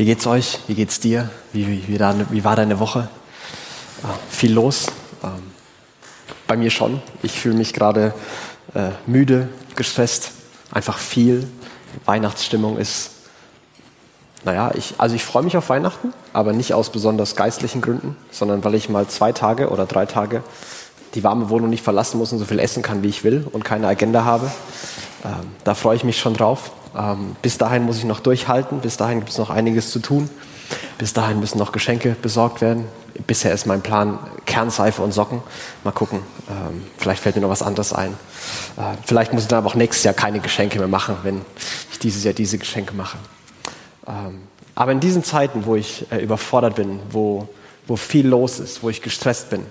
Wie geht's euch? Wie geht's dir? Wie, wie, wie, da, wie war deine Woche? Ah, viel los? Ähm, bei mir schon. Ich fühle mich gerade äh, müde, gestresst, einfach viel. Weihnachtsstimmung ist, naja, ich, also ich freue mich auf Weihnachten, aber nicht aus besonders geistlichen Gründen, sondern weil ich mal zwei Tage oder drei Tage die warme Wohnung nicht verlassen muss und so viel essen kann, wie ich will und keine Agenda habe. Ähm, da freue ich mich schon drauf. Ähm, bis dahin muss ich noch durchhalten, bis dahin gibt es noch einiges zu tun. Bis dahin müssen noch Geschenke besorgt werden. Bisher ist mein Plan Kernseife und Socken. Mal gucken, ähm, vielleicht fällt mir noch was anderes ein. Äh, vielleicht muss ich dann aber auch nächstes Jahr keine Geschenke mehr machen, wenn ich dieses Jahr diese Geschenke mache. Ähm, aber in diesen Zeiten, wo ich äh, überfordert bin, wo, wo viel los ist, wo ich gestresst bin,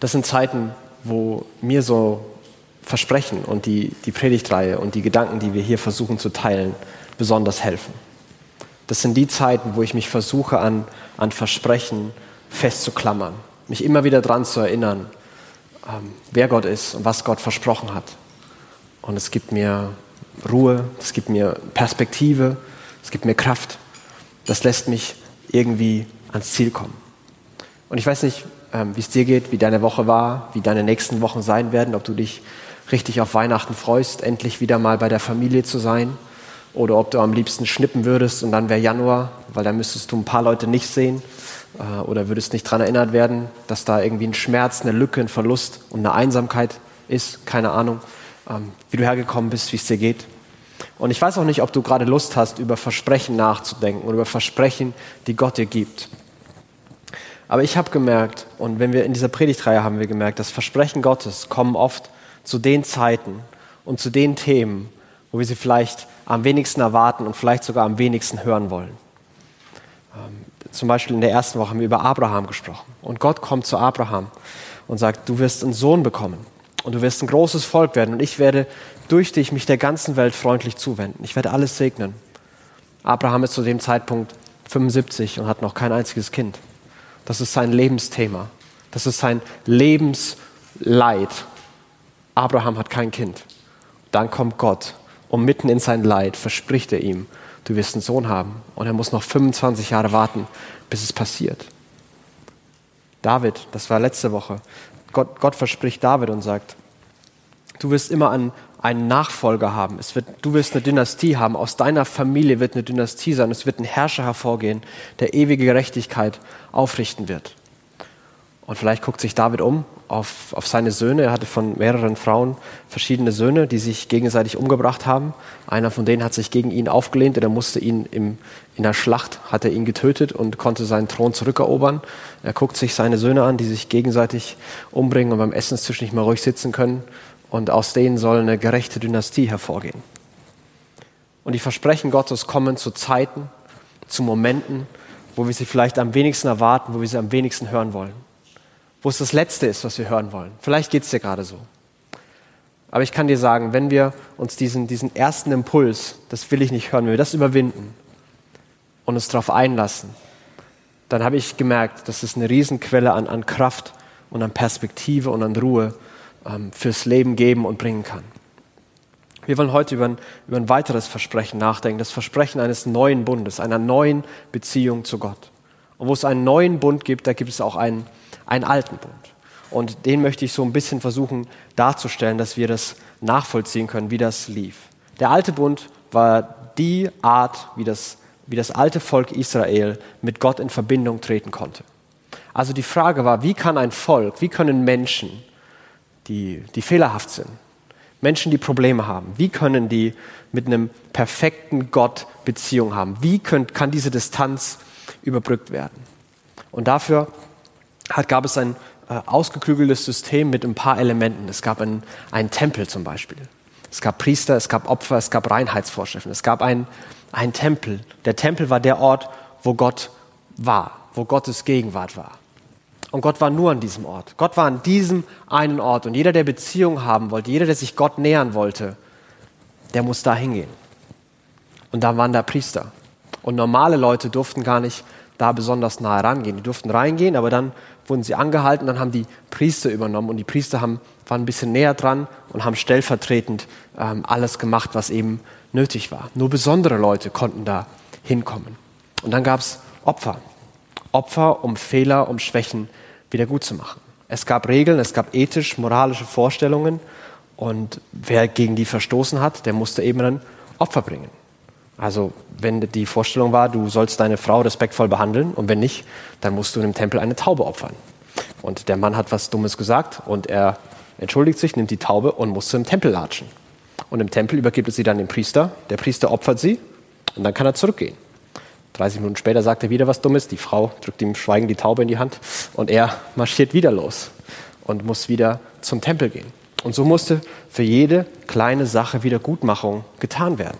das sind Zeiten, wo mir so Versprechen und die, die Predigtreihe und die Gedanken, die wir hier versuchen zu teilen, besonders helfen. Das sind die Zeiten, wo ich mich versuche, an, an Versprechen festzuklammern, mich immer wieder daran zu erinnern, ähm, wer Gott ist und was Gott versprochen hat. Und es gibt mir Ruhe, es gibt mir Perspektive, es gibt mir Kraft. Das lässt mich irgendwie ans Ziel kommen. Und ich weiß nicht, ähm, wie es dir geht, wie deine Woche war, wie deine nächsten Wochen sein werden, ob du dich richtig auf Weihnachten freust, endlich wieder mal bei der Familie zu sein. Oder ob du am liebsten schnippen würdest und dann wäre Januar, weil dann müsstest du ein paar Leute nicht sehen. Äh, oder würdest nicht daran erinnert werden, dass da irgendwie ein Schmerz, eine Lücke, ein Verlust und eine Einsamkeit ist. Keine Ahnung, ähm, wie du hergekommen bist, wie es dir geht. Und ich weiß auch nicht, ob du gerade Lust hast, über Versprechen nachzudenken oder über Versprechen, die Gott dir gibt. Aber ich habe gemerkt, und wenn wir in dieser Predigtreihe haben wir gemerkt, dass Versprechen Gottes kommen oft zu den Zeiten und zu den Themen, wo wir sie vielleicht am wenigsten erwarten und vielleicht sogar am wenigsten hören wollen. Ähm, zum Beispiel in der ersten Woche haben wir über Abraham gesprochen. Und Gott kommt zu Abraham und sagt, du wirst einen Sohn bekommen und du wirst ein großes Volk werden und ich werde durch dich mich der ganzen Welt freundlich zuwenden. Ich werde alles segnen. Abraham ist zu dem Zeitpunkt 75 und hat noch kein einziges Kind. Das ist sein Lebensthema. Das ist sein Lebensleid. Abraham hat kein Kind. Dann kommt Gott und mitten in sein Leid verspricht er ihm, du wirst einen Sohn haben. Und er muss noch 25 Jahre warten, bis es passiert. David, das war letzte Woche, Gott, Gott verspricht David und sagt, du wirst immer einen, einen Nachfolger haben. Es wird, du wirst eine Dynastie haben. Aus deiner Familie wird eine Dynastie sein. Es wird ein Herrscher hervorgehen, der ewige Gerechtigkeit aufrichten wird. Und vielleicht guckt sich David um auf, auf seine Söhne. Er hatte von mehreren Frauen verschiedene Söhne, die sich gegenseitig umgebracht haben. Einer von denen hat sich gegen ihn aufgelehnt. Er musste ihn im, in der Schlacht, hat er ihn getötet und konnte seinen Thron zurückerobern. Er guckt sich seine Söhne an, die sich gegenseitig umbringen und beim Essenstisch nicht mehr ruhig sitzen können. Und aus denen soll eine gerechte Dynastie hervorgehen. Und die Versprechen Gottes kommen zu Zeiten, zu Momenten, wo wir sie vielleicht am wenigsten erwarten, wo wir sie am wenigsten hören wollen wo es das Letzte ist, was wir hören wollen. Vielleicht geht es dir gerade so. Aber ich kann dir sagen, wenn wir uns diesen, diesen ersten Impuls, das will ich nicht hören, wenn wir das überwinden und uns darauf einlassen, dann habe ich gemerkt, dass es eine Riesenquelle an, an Kraft und an Perspektive und an Ruhe ähm, fürs Leben geben und bringen kann. Wir wollen heute über ein, über ein weiteres Versprechen nachdenken, das Versprechen eines neuen Bundes, einer neuen Beziehung zu Gott. Und wo es einen neuen Bund gibt, da gibt es auch einen einen alten Bund. Und den möchte ich so ein bisschen versuchen darzustellen, dass wir das nachvollziehen können, wie das lief. Der alte Bund war die Art, wie das, wie das alte Volk Israel mit Gott in Verbindung treten konnte. Also die Frage war, wie kann ein Volk, wie können Menschen, die, die fehlerhaft sind, Menschen, die Probleme haben, wie können die mit einem perfekten Gott Beziehung haben? Wie könnt, kann diese Distanz überbrückt werden? Und dafür hat, gab es ein äh, ausgeklügeltes System mit ein paar Elementen. Es gab einen, einen Tempel zum Beispiel. Es gab Priester, es gab Opfer, es gab Reinheitsvorschriften. Es gab einen, Tempel. Der Tempel war der Ort, wo Gott war, wo Gottes Gegenwart war. Und Gott war nur an diesem Ort. Gott war an diesem einen Ort. Und jeder, der Beziehung haben wollte, jeder, der sich Gott nähern wollte, der muss da hingehen. Und da waren da Priester. Und normale Leute durften gar nicht da besonders nahe rangehen. Die durften reingehen, aber dann wurden sie angehalten, dann haben die Priester übernommen und die Priester haben, waren ein bisschen näher dran und haben stellvertretend ähm, alles gemacht, was eben nötig war. Nur besondere Leute konnten da hinkommen. Und dann gab es Opfer. Opfer, um Fehler, um Schwächen wieder gut zu machen. Es gab Regeln, es gab ethisch-moralische Vorstellungen und wer gegen die verstoßen hat, der musste eben ein Opfer bringen. Also wenn die Vorstellung war, du sollst deine Frau respektvoll behandeln und wenn nicht, dann musst du in dem Tempel eine Taube opfern. Und der Mann hat was Dummes gesagt und er entschuldigt sich, nimmt die Taube und muss im Tempel latschen. Und im Tempel übergibt er sie dann dem Priester. Der Priester opfert sie und dann kann er zurückgehen. 30 Minuten später sagt er wieder was Dummes. Die Frau drückt ihm schweigend die Taube in die Hand und er marschiert wieder los und muss wieder zum Tempel gehen. Und so musste für jede kleine Sache Wiedergutmachung getan werden.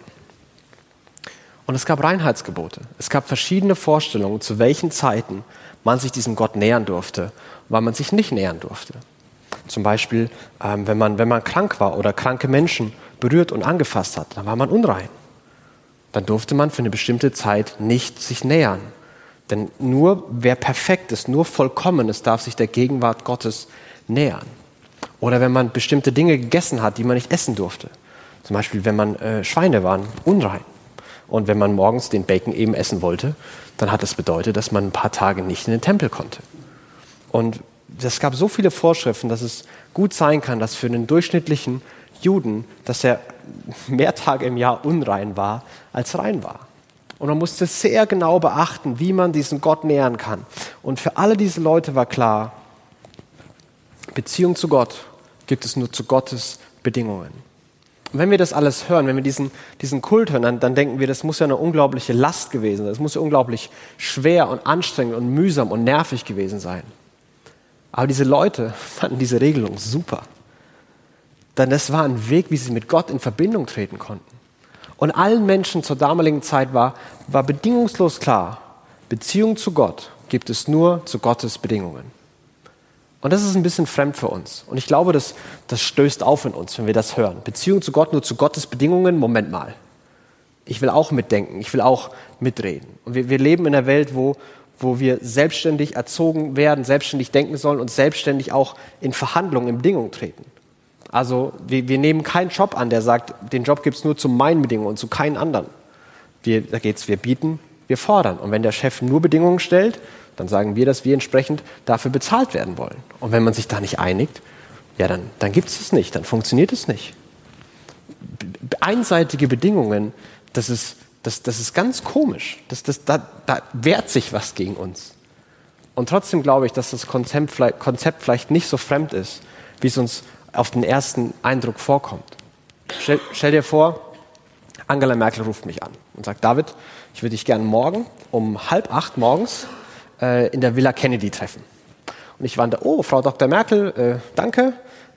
Und es gab Reinheitsgebote. Es gab verschiedene Vorstellungen, zu welchen Zeiten man sich diesem Gott nähern durfte, weil man sich nicht nähern durfte. Zum Beispiel, ähm, wenn, man, wenn man krank war oder kranke Menschen berührt und angefasst hat, dann war man unrein. Dann durfte man für eine bestimmte Zeit nicht sich nähern. Denn nur wer perfekt ist, nur vollkommen ist, darf sich der Gegenwart Gottes nähern. Oder wenn man bestimmte Dinge gegessen hat, die man nicht essen durfte. Zum Beispiel, wenn man äh, Schweine waren, unrein. Und wenn man morgens den Bacon eben essen wollte, dann hat das bedeutet, dass man ein paar Tage nicht in den Tempel konnte. Und es gab so viele Vorschriften, dass es gut sein kann, dass für einen durchschnittlichen Juden, dass er mehr Tage im Jahr unrein war, als rein war. Und man musste sehr genau beachten, wie man diesen Gott nähern kann. Und für alle diese Leute war klar, Beziehung zu Gott gibt es nur zu Gottes Bedingungen. Wenn wir das alles hören, wenn wir diesen, diesen Kult hören, dann, dann denken wir, das muss ja eine unglaubliche Last gewesen sein. Das muss ja unglaublich schwer und anstrengend und mühsam und nervig gewesen sein. Aber diese Leute fanden diese Regelung super. Denn das war ein Weg, wie sie mit Gott in Verbindung treten konnten. Und allen Menschen zur damaligen Zeit war, war bedingungslos klar, Beziehung zu Gott gibt es nur zu Gottes Bedingungen. Und das ist ein bisschen fremd für uns. Und ich glaube, das, das stößt auf in uns, wenn wir das hören. Beziehung zu Gott nur zu Gottes Bedingungen, Moment mal. Ich will auch mitdenken, ich will auch mitreden. Und wir, wir leben in einer Welt, wo, wo wir selbstständig erzogen werden, selbstständig denken sollen und selbstständig auch in Verhandlungen, in Bedingungen treten. Also wir, wir nehmen keinen Job an, der sagt, den Job gibt es nur zu meinen Bedingungen und zu keinen anderen. Wir, da geht's, wir bieten, wir fordern. Und wenn der Chef nur Bedingungen stellt, dann sagen wir, dass wir entsprechend dafür bezahlt werden wollen. Und wenn man sich da nicht einigt, ja, dann, dann gibt es es nicht, dann funktioniert es nicht. Einseitige Bedingungen, das ist, das, das ist ganz komisch. Das, das, da, da wehrt sich was gegen uns. Und trotzdem glaube ich, dass das Konzept vielleicht, Konzept vielleicht nicht so fremd ist, wie es uns auf den ersten Eindruck vorkommt. Stell, stell, dir vor, Angela Merkel ruft mich an und sagt, David, ich würde dich gerne morgen um halb acht morgens äh, in der Villa Kennedy treffen. Und ich war da, oh, Frau Dr. Merkel, äh, danke.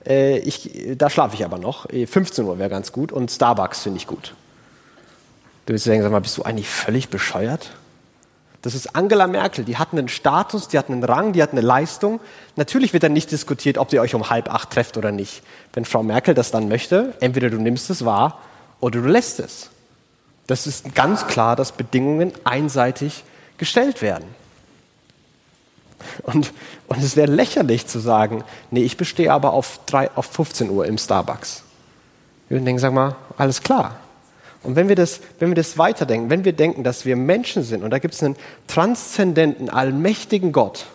Äh, ich, da schlafe ich aber noch. 15 äh, Uhr wäre ganz gut und Starbucks finde ich gut. Du wirst sagen, sag mal, bist du eigentlich völlig bescheuert? Das ist Angela Merkel. Die hat einen Status, die hat einen Rang, die hat eine Leistung. Natürlich wird dann nicht diskutiert, ob ihr euch um halb acht trefft oder nicht. Wenn Frau Merkel das dann möchte, entweder du nimmst es wahr oder du lässt es. Das ist ganz klar, dass Bedingungen einseitig gestellt werden. Und, und es wäre lächerlich zu sagen, nee, ich bestehe aber auf, drei, auf 15 Uhr im Starbucks. Wir würden denken, sag mal, alles klar. Und wenn wir, das, wenn wir das weiterdenken, wenn wir denken, dass wir Menschen sind und da gibt es einen transzendenten, allmächtigen Gott,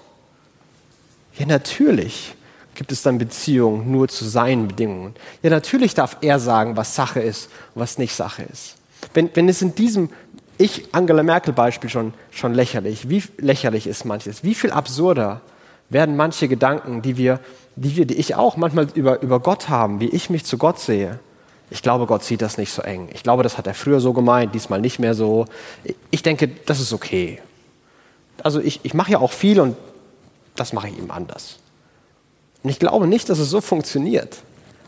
ja natürlich gibt es dann Beziehungen nur zu seinen Bedingungen. Ja natürlich darf er sagen, was Sache ist und was nicht Sache ist. Wenn, wenn es in diesem ich Angela Merkel Beispiel schon, schon lächerlich. Wie lächerlich ist manches? Wie viel absurder werden manche Gedanken, die wir, die wir, die ich auch manchmal über, über Gott haben, wie ich mich zu Gott sehe. Ich glaube, Gott sieht das nicht so eng. Ich glaube, das hat er früher so gemeint, diesmal nicht mehr so. Ich denke, das ist okay. Also ich, ich mache ja auch viel und das mache ich ihm anders. Und ich glaube nicht, dass es so funktioniert.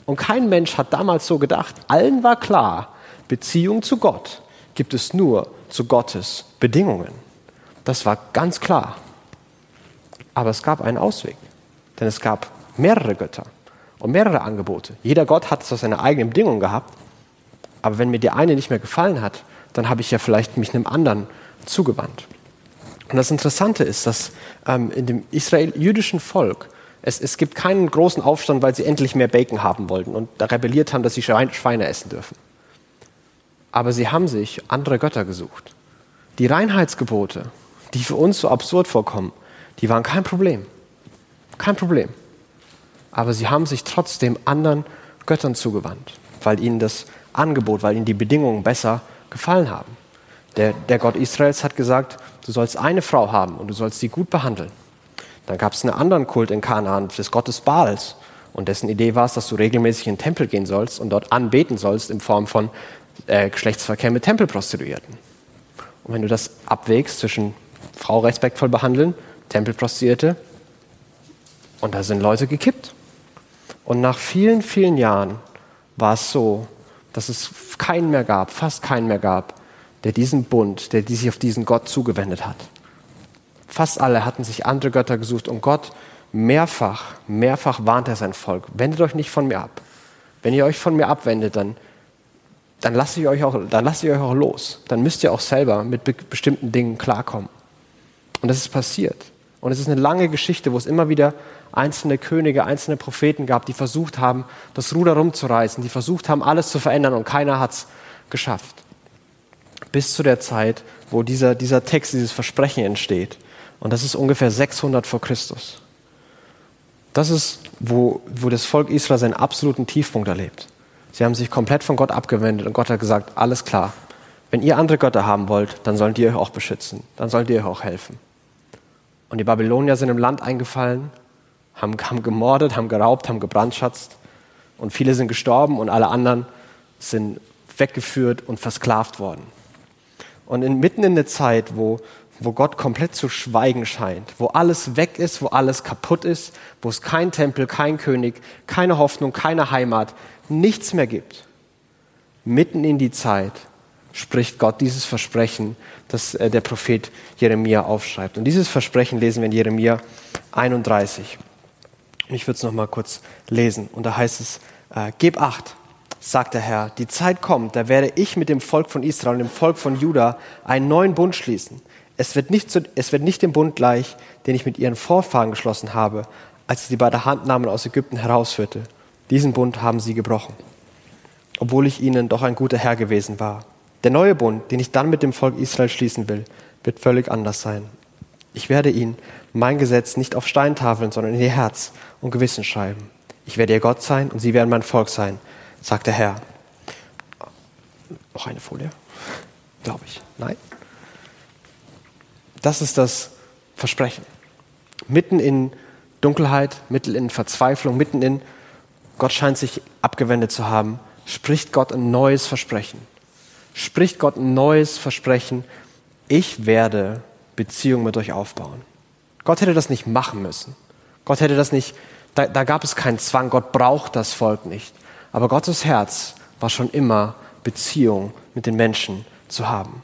Und kein Mensch hat damals so gedacht. Allen war klar, Beziehung zu Gott gibt es nur zu Gottes Bedingungen. Das war ganz klar. Aber es gab einen Ausweg, denn es gab mehrere Götter und mehrere Angebote. Jeder Gott hat so seine eigenen Bedingungen gehabt, aber wenn mir die eine nicht mehr gefallen hat, dann habe ich ja vielleicht mich einem anderen zugewandt. Und das Interessante ist, dass ähm, in dem israel-jüdischen Volk es, es gibt keinen großen Aufstand, weil sie endlich mehr Bacon haben wollten und da rebelliert haben, dass sie Schweine essen dürfen. Aber sie haben sich andere Götter gesucht, die Reinheitsgebote, die für uns so absurd vorkommen, die waren kein Problem. Kein Problem. Aber sie haben sich trotzdem anderen Göttern zugewandt, weil ihnen das Angebot, weil ihnen die Bedingungen besser gefallen haben. Der, der Gott Israels hat gesagt, du sollst eine Frau haben und du sollst sie gut behandeln. Dann gab es einen anderen Kult in Kanaan des Gottes Baals. Und dessen Idee war es, dass du regelmäßig in den Tempel gehen sollst und dort anbeten sollst in Form von äh, Geschlechtsverkehr mit Tempelprostituierten. Und wenn du das abwägst zwischen Frau respektvoll behandeln, Tempelprostituierte, und da sind Leute gekippt. Und nach vielen, vielen Jahren war es so, dass es keinen mehr gab, fast keinen mehr gab, der diesen Bund, der sich auf diesen Gott zugewendet hat. Fast alle hatten sich andere Götter gesucht und Gott mehrfach, mehrfach warnt er sein Volk, wendet euch nicht von mir ab. Wenn ihr euch von mir abwendet, dann, dann lasse ich, euch auch, dann lasse ich euch auch los. Dann müsst ihr auch selber mit be bestimmten Dingen klarkommen. Und das ist passiert. Und es ist eine lange Geschichte, wo es immer wieder einzelne Könige, einzelne Propheten gab, die versucht haben, das Ruder rumzureißen, die versucht haben, alles zu verändern und keiner hat es geschafft. Bis zu der Zeit, wo dieser, dieser Text, dieses Versprechen entsteht. Und das ist ungefähr 600 vor Christus. Das ist, wo, wo das Volk Israel seinen absoluten Tiefpunkt erlebt. Sie haben sich komplett von Gott abgewendet und Gott hat gesagt, alles klar, wenn ihr andere Götter haben wollt, dann sollt ihr euch auch beschützen, dann sollt ihr euch auch helfen. Und die Babylonier sind im Land eingefallen, haben, haben gemordet, haben geraubt, haben gebrandschatzt und viele sind gestorben und alle anderen sind weggeführt und versklavt worden. Und in, mitten in der Zeit, wo, wo Gott komplett zu schweigen scheint, wo alles weg ist, wo alles kaputt ist, wo es kein Tempel, kein König, keine Hoffnung, keine Heimat, nichts mehr gibt, mitten in die Zeit spricht Gott dieses Versprechen, das äh, der Prophet Jeremia aufschreibt. Und dieses Versprechen lesen wir in Jeremia 31. Und ich würde es nochmal kurz lesen. Und da heißt es, äh, Geb acht, sagt der Herr, die Zeit kommt, da werde ich mit dem Volk von Israel und dem Volk von Juda einen neuen Bund schließen. Es wird, nicht zu, es wird nicht dem Bund gleich, den ich mit ihren Vorfahren geschlossen habe, als ich sie bei der Hand nahm und aus Ägypten herausführte. Diesen Bund haben sie gebrochen, obwohl ich ihnen doch ein guter Herr gewesen war. Der neue Bund, den ich dann mit dem Volk Israel schließen will, wird völlig anders sein. Ich werde ihnen mein Gesetz nicht auf Steintafeln, sondern in ihr Herz und Gewissen schreiben. Ich werde ihr Gott sein und sie werden mein Volk sein, sagt der Herr. Noch eine Folie? Glaube ich. Nein? Das ist das Versprechen. Mitten in Dunkelheit, mitten in Verzweiflung, mitten in Gott scheint sich abgewendet zu haben, spricht Gott ein neues Versprechen spricht Gott ein neues Versprechen. Ich werde Beziehung mit euch aufbauen. Gott hätte das nicht machen müssen. Gott hätte das nicht, da, da gab es keinen Zwang. Gott braucht das Volk nicht. Aber Gottes Herz war schon immer Beziehung mit den Menschen zu haben.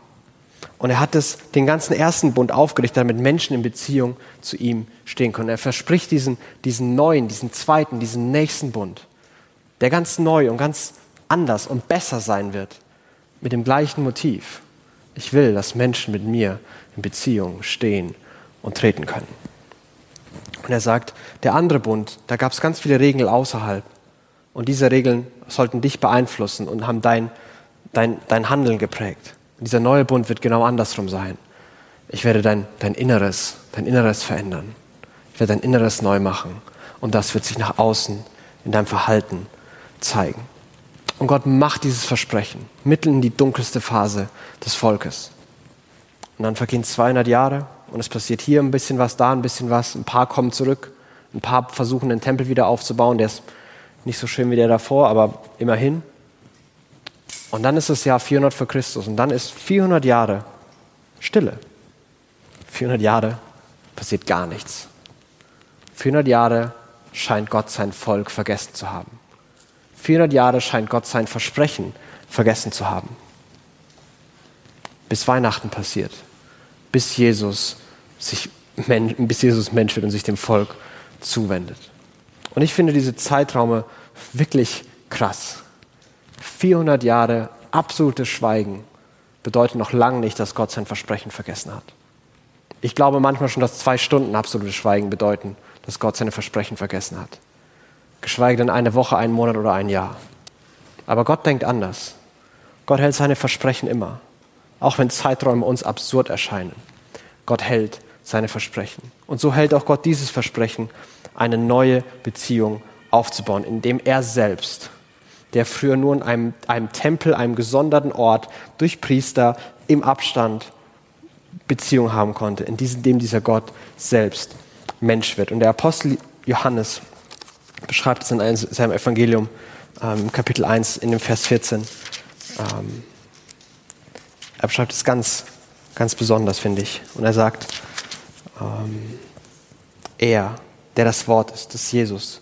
Und er hat es, den ganzen ersten Bund aufgerichtet, damit Menschen in Beziehung zu ihm stehen können. Er verspricht diesen, diesen neuen, diesen zweiten, diesen nächsten Bund, der ganz neu und ganz anders und besser sein wird mit dem gleichen Motiv. Ich will, dass Menschen mit mir in Beziehung stehen und treten können. Und er sagt, der andere Bund, da gab es ganz viele Regeln außerhalb. Und diese Regeln sollten dich beeinflussen und haben dein, dein, dein Handeln geprägt. Und dieser neue Bund wird genau andersrum sein. Ich werde dein, dein Inneres, dein Inneres verändern. Ich werde dein Inneres neu machen. Und das wird sich nach außen in deinem Verhalten zeigen. Und Gott macht dieses Versprechen mitten in die dunkelste Phase des Volkes. Und dann vergehen 200 Jahre und es passiert hier ein bisschen was, da ein bisschen was. Ein paar kommen zurück, ein paar versuchen den Tempel wieder aufzubauen. Der ist nicht so schön wie der davor, aber immerhin. Und dann ist es Jahr 400 vor Christus und dann ist 400 Jahre Stille. 400 Jahre passiert gar nichts. 400 Jahre scheint Gott sein Volk vergessen zu haben. 400 Jahre scheint Gott sein Versprechen vergessen zu haben. Bis Weihnachten passiert. Bis Jesus, sich, bis Jesus Mensch wird und sich dem Volk zuwendet. Und ich finde diese Zeitraume wirklich krass. 400 Jahre absolutes Schweigen bedeutet noch lange nicht, dass Gott sein Versprechen vergessen hat. Ich glaube manchmal schon, dass zwei Stunden absolutes Schweigen bedeuten, dass Gott seine Versprechen vergessen hat geschweige denn eine Woche, einen Monat oder ein Jahr. Aber Gott denkt anders. Gott hält seine Versprechen immer. auch wenn Zeiträume uns absurd erscheinen. Gott hält seine Versprechen. Und so hält auch Gott dieses Versprechen, eine neue Beziehung aufzubauen, indem er selbst, der früher nur in einem, einem Tempel, einem gesonderten Ort, durch Priester im Abstand Beziehung haben konnte, in dem dieser Gott selbst Mensch wird. Und der Apostel Johannes beschreibt es in seinem Evangelium, ähm, Kapitel 1, in dem Vers 14. Ähm, er beschreibt es ganz, ganz besonders, finde ich. Und er sagt, ähm, er, der das Wort ist, das ist Jesus,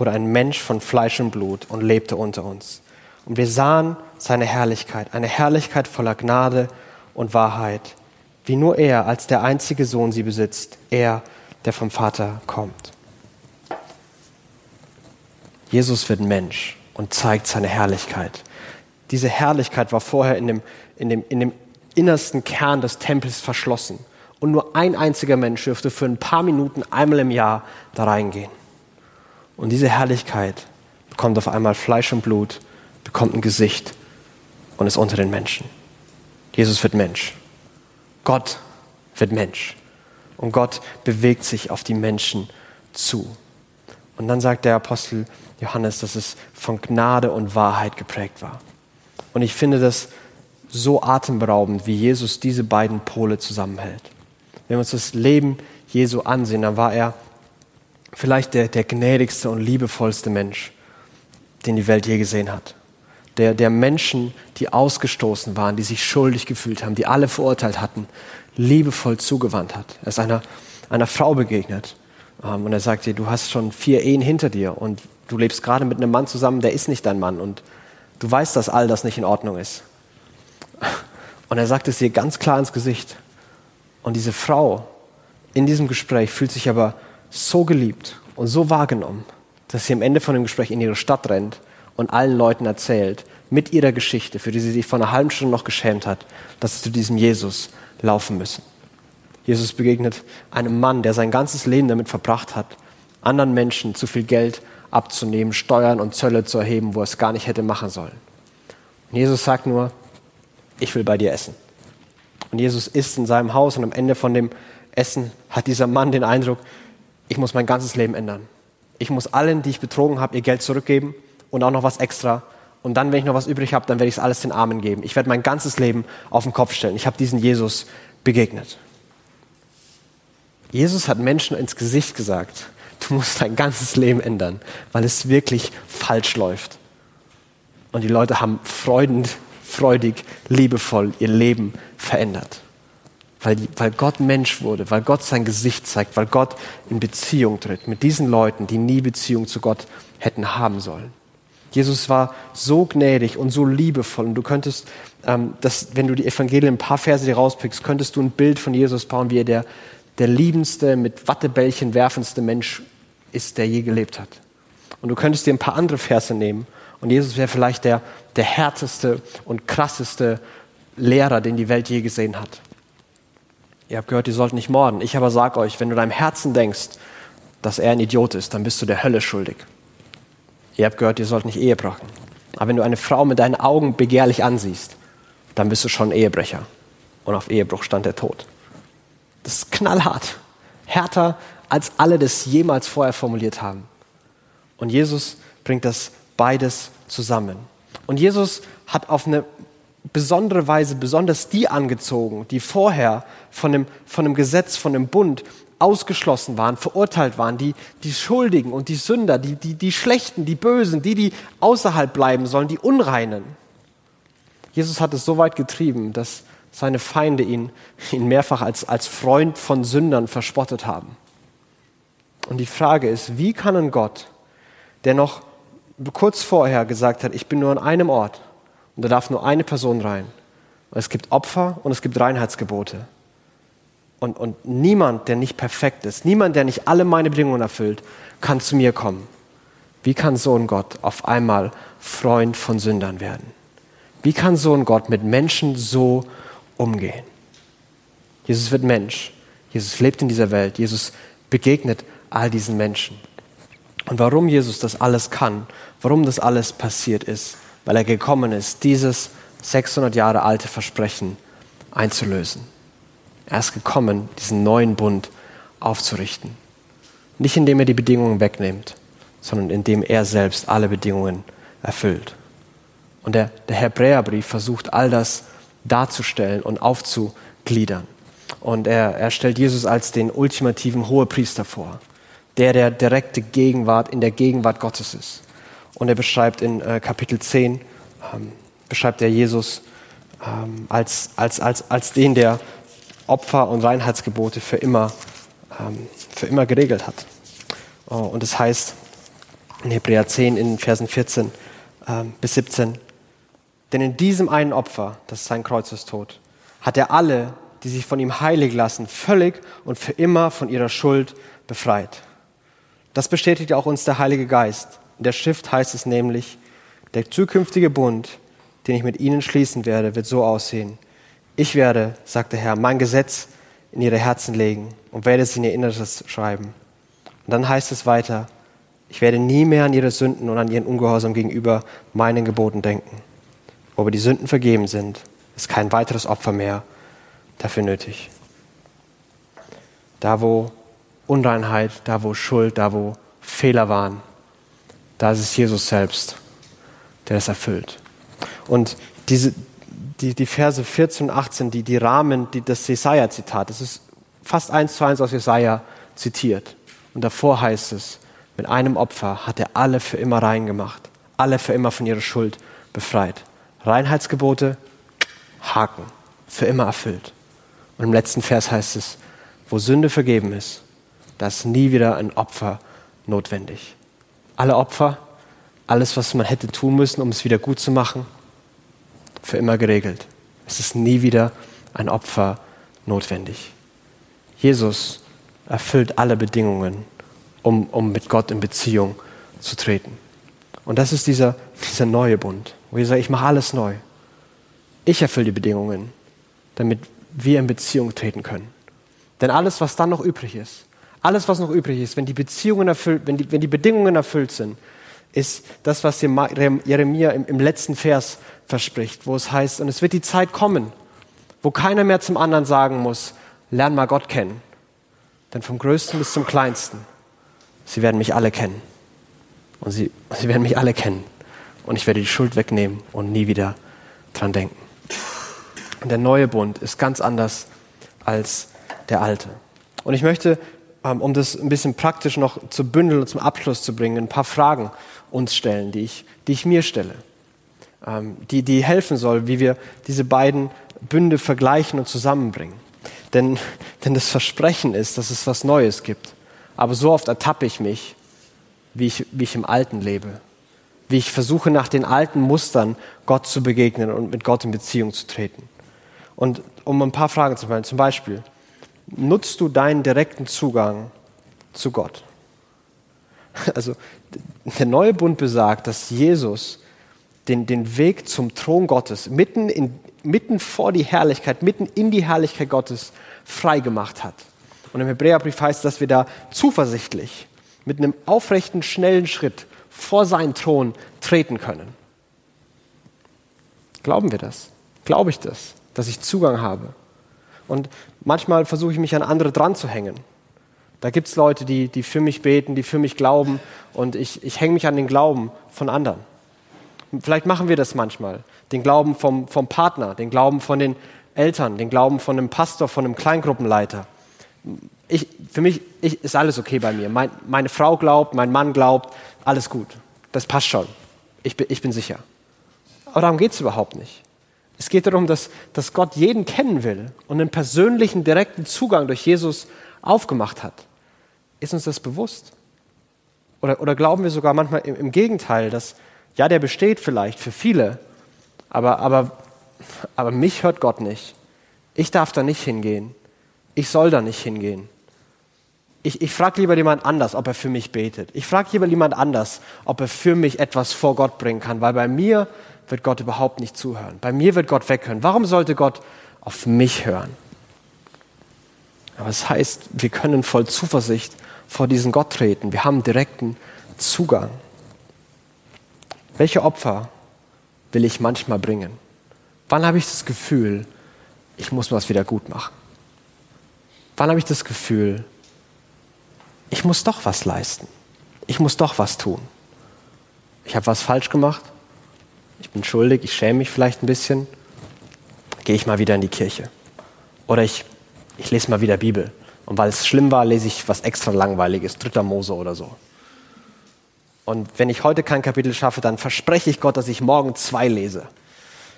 wurde ein Mensch von Fleisch und Blut und lebte unter uns. Und wir sahen seine Herrlichkeit, eine Herrlichkeit voller Gnade und Wahrheit, wie nur er als der einzige Sohn sie besitzt, er, der vom Vater kommt. Jesus wird Mensch und zeigt seine Herrlichkeit. Diese Herrlichkeit war vorher in dem, in dem, in dem innersten Kern des Tempels verschlossen. Und nur ein einziger Mensch dürfte für ein paar Minuten einmal im Jahr da reingehen. Und diese Herrlichkeit bekommt auf einmal Fleisch und Blut, bekommt ein Gesicht und ist unter den Menschen. Jesus wird Mensch. Gott wird Mensch. Und Gott bewegt sich auf die Menschen zu. Und dann sagt der Apostel Johannes, dass es von Gnade und Wahrheit geprägt war. Und ich finde das so atemberaubend, wie Jesus diese beiden Pole zusammenhält. Wenn wir uns das Leben Jesu ansehen, dann war er vielleicht der, der gnädigste und liebevollste Mensch, den die Welt je gesehen hat. Der, der Menschen, die ausgestoßen waren, die sich schuldig gefühlt haben, die alle verurteilt hatten, liebevoll zugewandt hat. Er ist einer, einer Frau begegnet ähm, und er sagt ihr, du hast schon vier Ehen hinter dir und du lebst gerade mit einem Mann zusammen, der ist nicht dein Mann und du weißt, dass all das nicht in Ordnung ist. Und er sagt es ihr ganz klar ins Gesicht. Und diese Frau in diesem Gespräch fühlt sich aber so geliebt und so wahrgenommen, dass sie am Ende von dem Gespräch in ihre Stadt rennt und allen Leuten erzählt, mit ihrer Geschichte, für die sie sich vor einer halben Stunde noch geschämt hat, dass sie zu diesem Jesus laufen müssen. Jesus begegnet einem Mann, der sein ganzes Leben damit verbracht hat, anderen Menschen zu viel Geld abzunehmen, Steuern und Zölle zu erheben, wo er es gar nicht hätte machen sollen. Und Jesus sagt nur, ich will bei dir essen. Und Jesus isst in seinem Haus und am Ende von dem Essen hat dieser Mann den Eindruck, ich muss mein ganzes Leben ändern. Ich muss allen, die ich betrogen habe, ihr Geld zurückgeben und auch noch was extra. Und dann, wenn ich noch was übrig habe, dann werde ich es alles den Armen geben. Ich werde mein ganzes Leben auf den Kopf stellen. Ich habe diesen Jesus begegnet. Jesus hat Menschen ins Gesicht gesagt, du musst dein ganzes Leben ändern, weil es wirklich falsch läuft. Und die Leute haben freudend, freudig, liebevoll ihr Leben verändert weil, weil Gott Mensch wurde, weil Gott sein Gesicht zeigt, weil Gott in Beziehung tritt mit diesen Leuten, die nie Beziehung zu Gott hätten haben sollen. Jesus war so gnädig und so liebevoll und du könntest, ähm, das, wenn du die Evangelien ein paar Verse dir rauspickst, könntest du ein Bild von Jesus bauen, wie er der, der liebendste, mit Wattebällchen werfendste Mensch ist, der je gelebt hat. Und du könntest dir ein paar andere Verse nehmen und Jesus wäre vielleicht der, der härteste und krasseste Lehrer, den die Welt je gesehen hat. Ihr habt gehört, ihr sollt nicht morden. Ich aber sage euch, wenn du deinem Herzen denkst, dass er ein Idiot ist, dann bist du der Hölle schuldig. Ihr habt gehört, ihr sollt nicht Ehe brechen. Aber wenn du eine Frau mit deinen Augen begehrlich ansiehst, dann bist du schon Ehebrecher. Und auf Ehebruch stand der Tod. Das ist knallhart. Härter, als alle das jemals vorher formuliert haben. Und Jesus bringt das beides zusammen. Und Jesus hat auf eine besondere Weise besonders die angezogen, die vorher von dem, von dem Gesetz, von dem Bund ausgeschlossen waren, verurteilt waren, die, die Schuldigen und die Sünder, die, die, die Schlechten, die Bösen, die, die außerhalb bleiben sollen, die Unreinen. Jesus hat es so weit getrieben, dass seine Feinde ihn, ihn mehrfach als, als Freund von Sündern verspottet haben. Und die Frage ist, wie kann ein Gott, der noch kurz vorher gesagt hat, ich bin nur an einem Ort, und da darf nur eine Person rein. Und es gibt Opfer und es gibt Reinheitsgebote. Und, und niemand, der nicht perfekt ist, niemand, der nicht alle meine Bedingungen erfüllt, kann zu mir kommen. Wie kann so ein Gott auf einmal Freund von Sündern werden? Wie kann so ein Gott mit Menschen so umgehen? Jesus wird Mensch. Jesus lebt in dieser Welt. Jesus begegnet all diesen Menschen. Und warum Jesus das alles kann, warum das alles passiert ist, weil er gekommen ist, dieses 600 Jahre alte Versprechen einzulösen. Er ist gekommen, diesen neuen Bund aufzurichten. Nicht indem er die Bedingungen wegnimmt, sondern indem er selbst alle Bedingungen erfüllt. Und der, der Hebräerbrief versucht all das darzustellen und aufzugliedern. Und er, er stellt Jesus als den ultimativen Hohepriester vor, der der direkte Gegenwart in der Gegenwart Gottes ist. Und er beschreibt in äh, Kapitel 10, ähm, beschreibt er Jesus ähm, als, als, als, als den, der Opfer und Reinheitsgebote für immer, ähm, für immer geregelt hat. Oh, und es das heißt in Hebräer 10 in Versen 14 ähm, bis 17, denn in diesem einen Opfer, das ist sein Kreuzestod, hat er alle, die sich von ihm heilig lassen, völlig und für immer von ihrer Schuld befreit. Das bestätigt auch uns der Heilige Geist. In der Schrift heißt es nämlich, der zukünftige Bund, den ich mit ihnen schließen werde, wird so aussehen. Ich werde, sagt der Herr, mein Gesetz in ihre Herzen legen und werde es in ihr Inneres schreiben. Und dann heißt es weiter, ich werde nie mehr an ihre Sünden und an ihren Ungehorsam gegenüber meinen Geboten denken. Aber die Sünden vergeben sind, ist kein weiteres Opfer mehr dafür nötig. Da, wo Unreinheit, da, wo Schuld, da, wo Fehler waren, da ist es Jesus selbst, der das erfüllt. Und diese, die, die Verse 14 und 18, die, die Rahmen die, das Jesaja-Zitat, das ist fast eins zu eins aus Jesaja zitiert. Und davor heißt es, mit einem Opfer hat er alle für immer rein gemacht, alle für immer von ihrer Schuld befreit. Reinheitsgebote, Haken, für immer erfüllt. Und im letzten Vers heißt es, wo Sünde vergeben ist, da ist nie wieder ein Opfer notwendig. Alle Opfer, alles, was man hätte tun müssen, um es wieder gut zu machen, für immer geregelt. Es ist nie wieder ein Opfer notwendig. Jesus erfüllt alle Bedingungen, um, um mit Gott in Beziehung zu treten. Und das ist dieser, dieser neue Bund, wo Jesus sagt, ich mache alles neu. Ich erfülle die Bedingungen, damit wir in Beziehung treten können. Denn alles, was dann noch übrig ist, alles, was noch übrig ist, wenn die Beziehungen erfüllt, wenn die, wenn die Bedingungen erfüllt sind, ist das, was Jeremia im, im letzten Vers verspricht, wo es heißt, und es wird die Zeit kommen, wo keiner mehr zum anderen sagen muss, lern mal Gott kennen. Denn vom Größten bis zum Kleinsten, sie werden mich alle kennen. Und sie, sie werden mich alle kennen. Und ich werde die Schuld wegnehmen und nie wieder dran denken. Und der neue Bund ist ganz anders als der alte. Und ich möchte, um das ein bisschen praktisch noch zu bündeln und zum Abschluss zu bringen, ein paar Fragen uns stellen, die ich, die ich mir stelle, ähm, die, die helfen soll, wie wir diese beiden Bünde vergleichen und zusammenbringen. Denn, denn das Versprechen ist, dass es was Neues gibt. Aber so oft ertappe ich mich, wie ich, wie ich im Alten lebe. Wie ich versuche, nach den alten Mustern Gott zu begegnen und mit Gott in Beziehung zu treten. Und um ein paar Fragen zu stellen, zum Beispiel, nutzt du deinen direkten Zugang zu Gott? Also der neue Bund besagt, dass Jesus den, den Weg zum Thron Gottes mitten, in, mitten vor die Herrlichkeit, mitten in die Herrlichkeit Gottes frei gemacht hat. Und im Hebräerbrief heißt, dass wir da zuversichtlich mit einem aufrechten, schnellen Schritt vor seinen Thron treten können. Glauben wir das? Glaube ich das, dass ich Zugang habe? Und manchmal versuche ich mich an andere dran zu hängen. Da gibt es Leute, die, die für mich beten, die für mich glauben und ich, ich hänge mich an den Glauben von anderen. Vielleicht machen wir das manchmal. Den Glauben vom, vom Partner, den Glauben von den Eltern, den Glauben von einem Pastor, von einem Kleingruppenleiter. Ich, für mich ich, ist alles okay bei mir. Mein, meine Frau glaubt, mein Mann glaubt, alles gut. Das passt schon. Ich bin, ich bin sicher. Aber darum geht es überhaupt nicht. Es geht darum, dass, dass Gott jeden kennen will und einen persönlichen, direkten Zugang durch Jesus aufgemacht hat. Ist uns das bewusst? Oder, oder glauben wir sogar manchmal im, im Gegenteil, dass, ja, der besteht vielleicht für viele, aber, aber, aber mich hört Gott nicht. Ich darf da nicht hingehen. Ich soll da nicht hingehen. Ich, ich frage lieber jemand anders, ob er für mich betet. Ich frage lieber jemand anders, ob er für mich etwas vor Gott bringen kann, weil bei mir wird Gott überhaupt nicht zuhören. Bei mir wird Gott weghören. Warum sollte Gott auf mich hören? Aber es das heißt, wir können voll Zuversicht vor diesen Gott treten. Wir haben direkten Zugang. Welche Opfer will ich manchmal bringen? Wann habe ich das Gefühl, ich muss was wieder gut machen? Wann habe ich das Gefühl, ich muss doch was leisten? Ich muss doch was tun. Ich habe was falsch gemacht. Ich bin schuldig. Ich schäme mich vielleicht ein bisschen. Gehe ich mal wieder in die Kirche. Oder ich, ich lese mal wieder Bibel. Und weil es schlimm war, lese ich was extra langweiliges, dritter Mose oder so. Und wenn ich heute kein Kapitel schaffe, dann verspreche ich Gott, dass ich morgen zwei lese.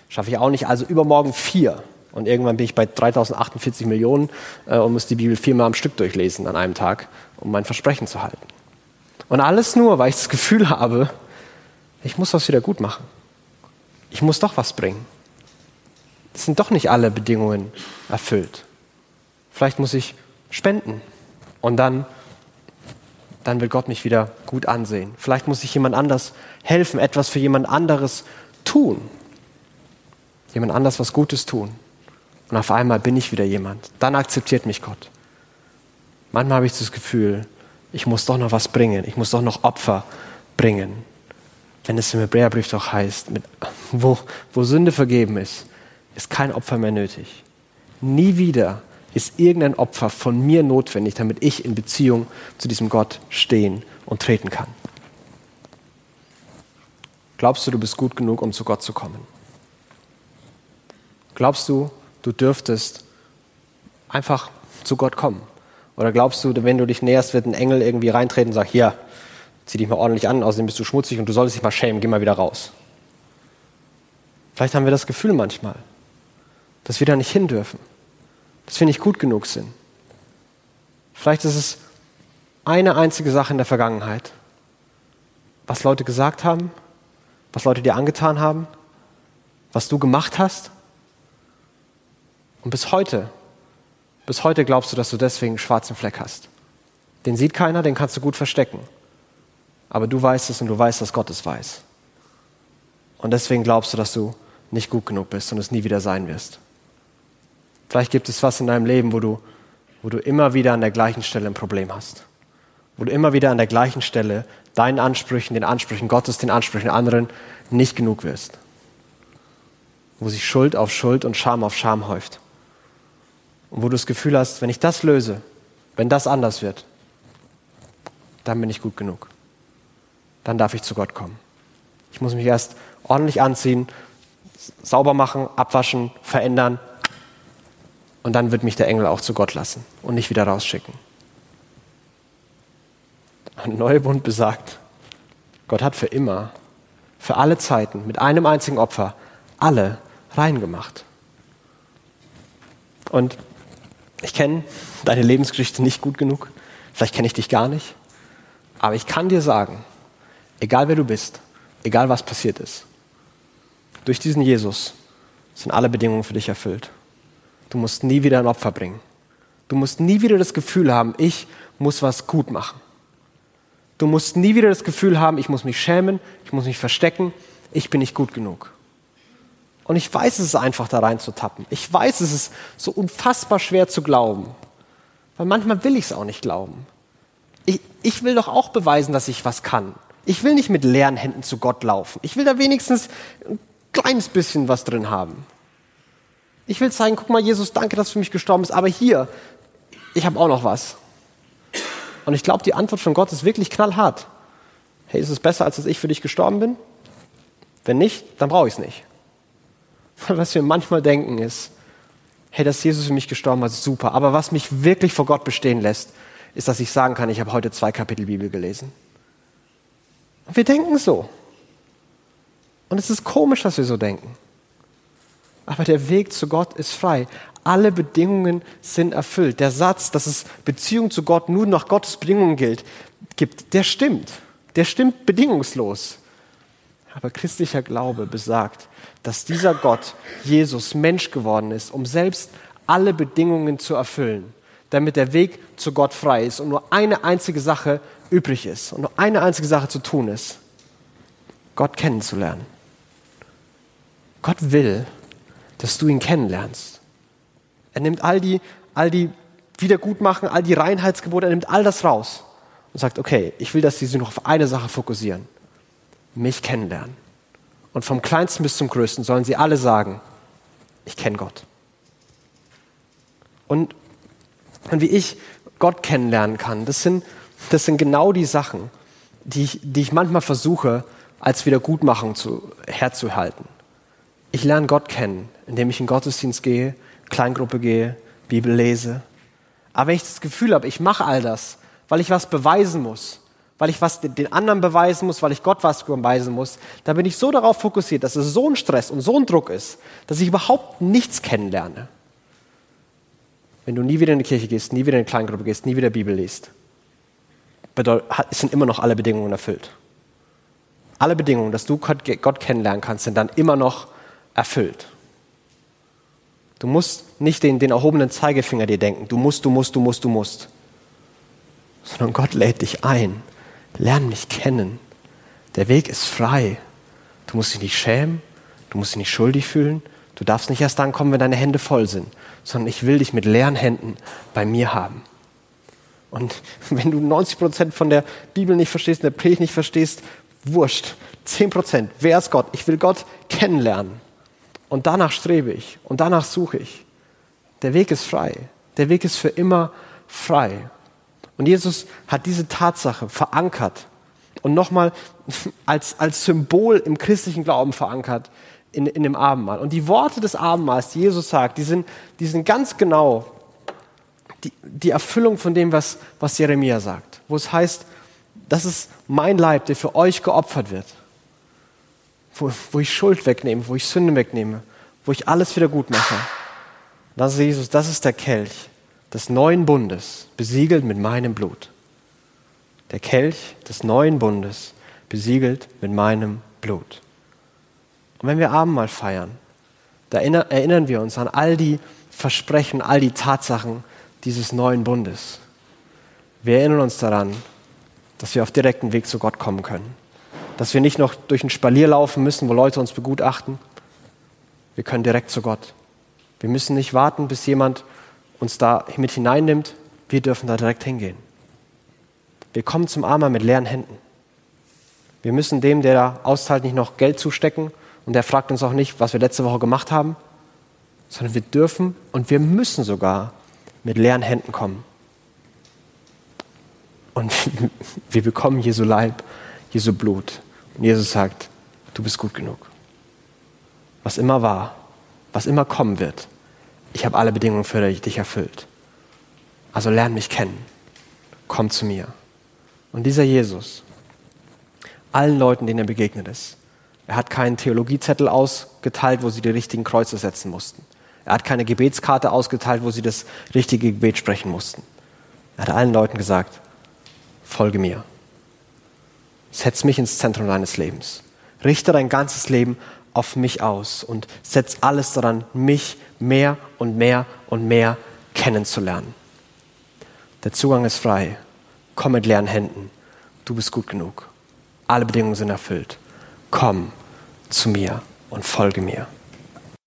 Schaffe ich auch nicht, also übermorgen vier. Und irgendwann bin ich bei 3048 Millionen äh, und muss die Bibel viermal am Stück durchlesen an einem Tag, um mein Versprechen zu halten. Und alles nur, weil ich das Gefühl habe, ich muss was wieder gut machen. Ich muss doch was bringen. Es sind doch nicht alle Bedingungen erfüllt. Vielleicht muss ich spenden und dann, dann will Gott mich wieder gut ansehen. Vielleicht muss ich jemand anders helfen, etwas für jemand anderes tun. Jemand anders was Gutes tun. Und auf einmal bin ich wieder jemand. Dann akzeptiert mich Gott. Manchmal habe ich das Gefühl, ich muss doch noch was bringen. Ich muss doch noch Opfer bringen. Wenn es im Hebräerbrief doch heißt, mit, wo, wo Sünde vergeben ist, ist kein Opfer mehr nötig. Nie wieder ist irgendein Opfer von mir notwendig, damit ich in Beziehung zu diesem Gott stehen und treten kann. Glaubst du, du bist gut genug, um zu Gott zu kommen? Glaubst du, du dürftest einfach zu Gott kommen? Oder glaubst du, wenn du dich näherst, wird ein Engel irgendwie reintreten und sagt, ja, zieh dich mal ordentlich an, außerdem bist du schmutzig und du solltest dich mal schämen, geh mal wieder raus. Vielleicht haben wir das Gefühl manchmal, dass wir da nicht hin dürfen, dass wir nicht gut genug sind. Vielleicht ist es eine einzige Sache in der Vergangenheit, was Leute gesagt haben, was Leute dir angetan haben, was du gemacht hast und bis heute, bis heute glaubst du, dass du deswegen einen schwarzen Fleck hast. Den sieht keiner, den kannst du gut verstecken. Aber du weißt es und du weißt, dass Gott es weiß. Und deswegen glaubst du, dass du nicht gut genug bist und es nie wieder sein wirst. Vielleicht gibt es was in deinem Leben, wo du, wo du immer wieder an der gleichen Stelle ein Problem hast. Wo du immer wieder an der gleichen Stelle deinen Ansprüchen, den Ansprüchen Gottes, den Ansprüchen anderen nicht genug wirst. Wo sich Schuld auf Schuld und Scham auf Scham häuft. Und wo du das Gefühl hast, wenn ich das löse, wenn das anders wird, dann bin ich gut genug. Dann darf ich zu Gott kommen. Ich muss mich erst ordentlich anziehen, sauber machen, abwaschen, verändern. Und dann wird mich der Engel auch zu Gott lassen und nicht wieder rausschicken. Ein neuer Bund besagt, Gott hat für immer, für alle Zeiten, mit einem einzigen Opfer, alle rein gemacht. Und ich kenne deine Lebensgeschichte nicht gut genug. Vielleicht kenne ich dich gar nicht. Aber ich kann dir sagen, egal wer du bist, egal was passiert ist, durch diesen Jesus sind alle Bedingungen für dich erfüllt. Du musst nie wieder ein Opfer bringen. Du musst nie wieder das Gefühl haben, ich muss was gut machen. Du musst nie wieder das Gefühl haben, ich muss mich schämen, ich muss mich verstecken, ich bin nicht gut genug. Und ich weiß, es ist einfach da reinzutappen. Ich weiß, es ist so unfassbar schwer zu glauben. Weil manchmal will ich es auch nicht glauben. Ich, ich will doch auch beweisen, dass ich was kann. Ich will nicht mit leeren Händen zu Gott laufen. Ich will da wenigstens ein kleines bisschen was drin haben. Ich will zeigen, guck mal, Jesus, danke, dass du für mich gestorben bist, aber hier, ich habe auch noch was. Und ich glaube, die Antwort von Gott ist wirklich knallhart. Hey, ist es besser, als dass ich für dich gestorben bin? Wenn nicht, dann brauche ich es nicht. Was wir manchmal denken ist, hey, dass Jesus für mich gestorben ist, super. Aber was mich wirklich vor Gott bestehen lässt, ist, dass ich sagen kann, ich habe heute zwei Kapitel Bibel gelesen. Wir denken so. Und es ist komisch, dass wir so denken. Aber der Weg zu Gott ist frei. Alle Bedingungen sind erfüllt. Der Satz, dass es Beziehung zu Gott nur nach Gottes Bedingungen gilt, gibt, der stimmt. Der stimmt bedingungslos. Aber christlicher Glaube besagt, dass dieser Gott, Jesus, Mensch geworden ist, um selbst alle Bedingungen zu erfüllen, damit der Weg zu Gott frei ist und nur eine einzige Sache übrig ist und nur eine einzige Sache zu tun ist, Gott kennenzulernen. Gott will, dass du ihn kennenlernst. Er nimmt all die, all die Wiedergutmachen, all die Reinheitsgebote, er nimmt all das raus und sagt, okay, ich will, dass sie sich noch auf eine Sache fokussieren mich kennenlernen. Und vom kleinsten bis zum größten sollen sie alle sagen, ich kenne Gott. Und, und wie ich Gott kennenlernen kann, das sind, das sind genau die Sachen, die ich, die ich manchmal versuche, als Wiedergutmachung zu, herzuhalten. Ich lerne Gott kennen, indem ich in Gottesdienst gehe, Kleingruppe gehe, Bibel lese. Aber wenn ich das Gefühl habe, ich mache all das, weil ich was beweisen muss, weil ich was den anderen beweisen muss, weil ich Gott was beweisen muss, dann bin ich so darauf fokussiert, dass es so ein Stress und so ein Druck ist, dass ich überhaupt nichts kennenlerne. Wenn du nie wieder in die Kirche gehst, nie wieder in eine Kleingruppe gehst, nie wieder Bibel liest, sind immer noch alle Bedingungen erfüllt. Alle Bedingungen, dass du Gott kennenlernen kannst, sind dann immer noch erfüllt. Du musst nicht den, den erhobenen Zeigefinger dir denken. Du musst, du musst, du musst, du musst. Sondern Gott lädt dich ein. Lern mich kennen. Der Weg ist frei. Du musst dich nicht schämen. Du musst dich nicht schuldig fühlen. Du darfst nicht erst dann kommen, wenn deine Hände voll sind, sondern ich will dich mit leeren Händen bei mir haben. Und wenn du 90 Prozent von der Bibel nicht verstehst, der Predigt nicht verstehst, wurscht. 10 Prozent. Wer ist Gott? Ich will Gott kennenlernen. Und danach strebe ich und danach suche ich. Der Weg ist frei. Der Weg ist für immer frei. Und Jesus hat diese Tatsache verankert und nochmal als, als Symbol im christlichen Glauben verankert in, in dem Abendmahl. Und die Worte des Abendmahls, die Jesus sagt, die sind, die sind ganz genau die, die Erfüllung von dem, was, was Jeremia sagt, wo es heißt, das ist mein Leib, der für euch geopfert wird wo, wo ich Schuld wegnehme, wo ich Sünde wegnehme, wo ich alles wieder gut mache. Das ist Jesus, das ist der Kelch des neuen Bundes, besiegelt mit meinem Blut. Der Kelch des neuen Bundes, besiegelt mit meinem Blut. Und wenn wir Abendmahl feiern, da erinnern wir uns an all die Versprechen, all die Tatsachen dieses neuen Bundes. Wir erinnern uns daran, dass wir auf direkten Weg zu Gott kommen können dass wir nicht noch durch ein Spalier laufen müssen, wo Leute uns begutachten. Wir können direkt zu Gott. Wir müssen nicht warten, bis jemand uns da mit hineinnimmt. Wir dürfen da direkt hingehen. Wir kommen zum Armer mit leeren Händen. Wir müssen dem, der da austeilt, nicht noch Geld zustecken und der fragt uns auch nicht, was wir letzte Woche gemacht haben, sondern wir dürfen und wir müssen sogar mit leeren Händen kommen. Und wir bekommen Jesu Leib Jesu Blut. Und Jesus sagt, du bist gut genug. Was immer war, was immer kommen wird, ich habe alle Bedingungen für dich erfüllt. Also lern mich kennen. Komm zu mir. Und dieser Jesus, allen Leuten, denen er begegnet ist, er hat keinen Theologiezettel ausgeteilt, wo sie die richtigen Kreuze setzen mussten. Er hat keine Gebetskarte ausgeteilt, wo sie das richtige Gebet sprechen mussten. Er hat allen Leuten gesagt, folge mir. Setz mich ins Zentrum deines Lebens. Richte dein ganzes Leben auf mich aus und setz alles daran, mich mehr und mehr und mehr kennenzulernen. Der Zugang ist frei. Komm mit leeren Händen. Du bist gut genug. Alle Bedingungen sind erfüllt. Komm zu mir und folge mir.